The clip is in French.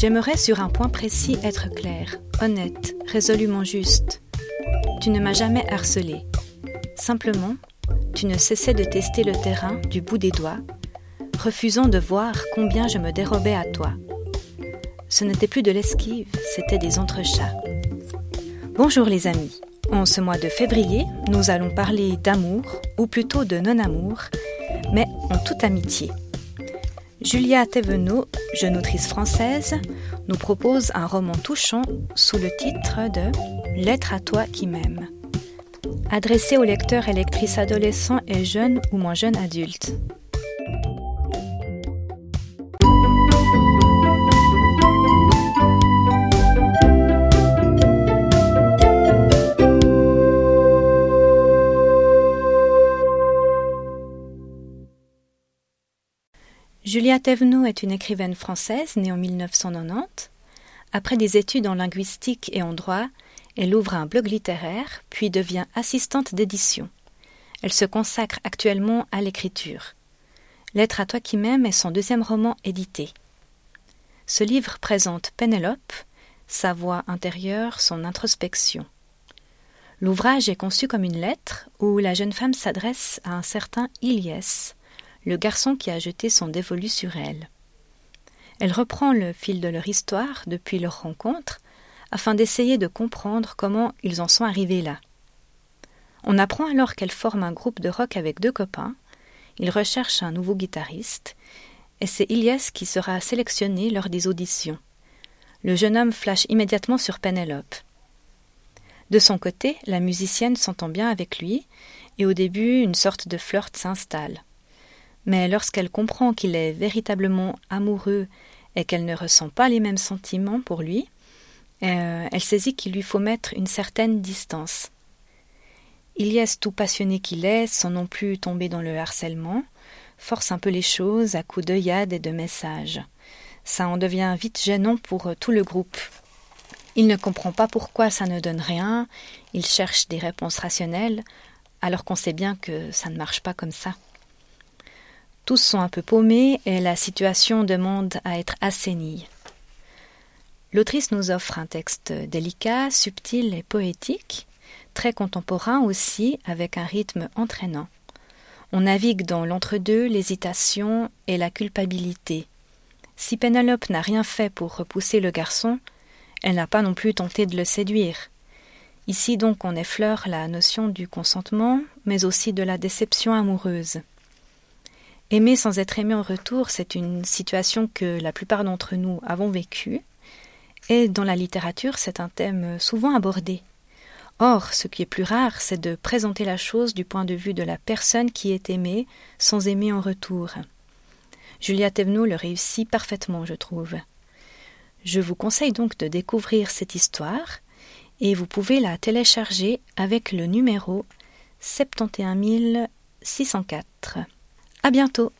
J'aimerais sur un point précis être clair, honnête, résolument juste. Tu ne m'as jamais harcelé. Simplement, tu ne cessais de tester le terrain du bout des doigts, refusant de voir combien je me dérobais à toi. Ce n'était plus de l'esquive, c'était des entrechats. Bonjour les amis. En ce mois de février, nous allons parler d'amour, ou plutôt de non-amour, mais en toute amitié. Julia Thévenot, jeune autrice française, nous propose un roman touchant sous le titre de Lettre à toi qui m'aime, adressé aux lecteurs et lectrices adolescents et jeunes ou moins jeunes adultes. Julia Thévenot est une écrivaine française née en 1990. Après des études en linguistique et en droit, elle ouvre un blog littéraire, puis devient assistante d'édition. Elle se consacre actuellement à l'écriture. Lettre à toi qui m'aime est son deuxième roman édité. Ce livre présente Pénélope, sa voix intérieure, son introspection. L'ouvrage est conçu comme une lettre où la jeune femme s'adresse à un certain Ilyes, le garçon qui a jeté son dévolu sur elle. Elle reprend le fil de leur histoire depuis leur rencontre, afin d'essayer de comprendre comment ils en sont arrivés là. On apprend alors qu'elle forme un groupe de rock avec deux copains, ils recherchent un nouveau guitariste, et c'est Ilias qui sera sélectionné lors des auditions. Le jeune homme flash immédiatement sur Penelope. De son côté, la musicienne s'entend bien avec lui, et au début une sorte de flirt s'installe mais lorsqu'elle comprend qu'il est véritablement amoureux et qu'elle ne ressent pas les mêmes sentiments pour lui, euh, elle saisit qu'il lui faut mettre une certaine distance. Ilyes, tout passionné qu'il est, sans non plus tomber dans le harcèlement, force un peu les choses à coups d'œillade et de messages. Ça en devient vite gênant pour tout le groupe. Il ne comprend pas pourquoi ça ne donne rien, il cherche des réponses rationnelles, alors qu'on sait bien que ça ne marche pas comme ça. Tous sont un peu paumés et la situation demande à être assainie. L'autrice nous offre un texte délicat, subtil et poétique, très contemporain aussi, avec un rythme entraînant. On navigue dans l'entre-deux, l'hésitation et la culpabilité. Si Pénélope n'a rien fait pour repousser le garçon, elle n'a pas non plus tenté de le séduire. Ici donc on effleure la notion du consentement, mais aussi de la déception amoureuse. Aimer sans être aimé en retour, c'est une situation que la plupart d'entre nous avons vécue, et dans la littérature, c'est un thème souvent abordé. Or, ce qui est plus rare, c'est de présenter la chose du point de vue de la personne qui est aimée, sans aimer en retour. Julia Thévenot le réussit parfaitement, je trouve. Je vous conseille donc de découvrir cette histoire, et vous pouvez la télécharger avec le numéro 71604. À bientôt